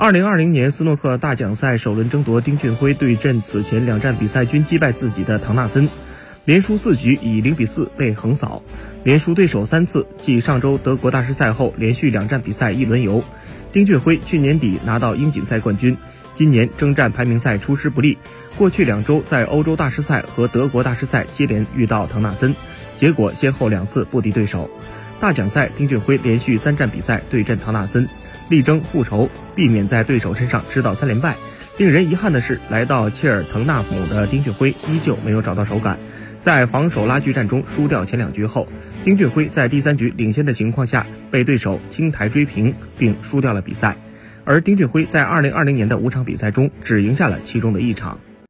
二零二零年斯诺克大奖赛首轮争夺，丁俊晖对阵此前两站比赛均击败自己的唐纳森，连输四局以零比四被横扫，连输对手三次，继上周德国大师赛后连续两站比赛一轮游。丁俊晖去年底拿到英锦赛冠军，今年征战排名赛出师不利，过去两周在欧洲大师赛和德国大师赛接连遇到唐纳森，结果先后两次不敌对手。大奖赛丁俊晖连续三站比赛对阵唐纳森。力争复仇，避免在对手身上吃到三连败。令人遗憾的是，来到切尔滕纳姆的丁俊晖依旧没有找到手感，在防守拉锯战中输掉前两局后，丁俊晖在第三局领先的情况下被对手青台追平，并输掉了比赛。而丁俊晖在2020年的五场比赛中只赢下了其中的一场。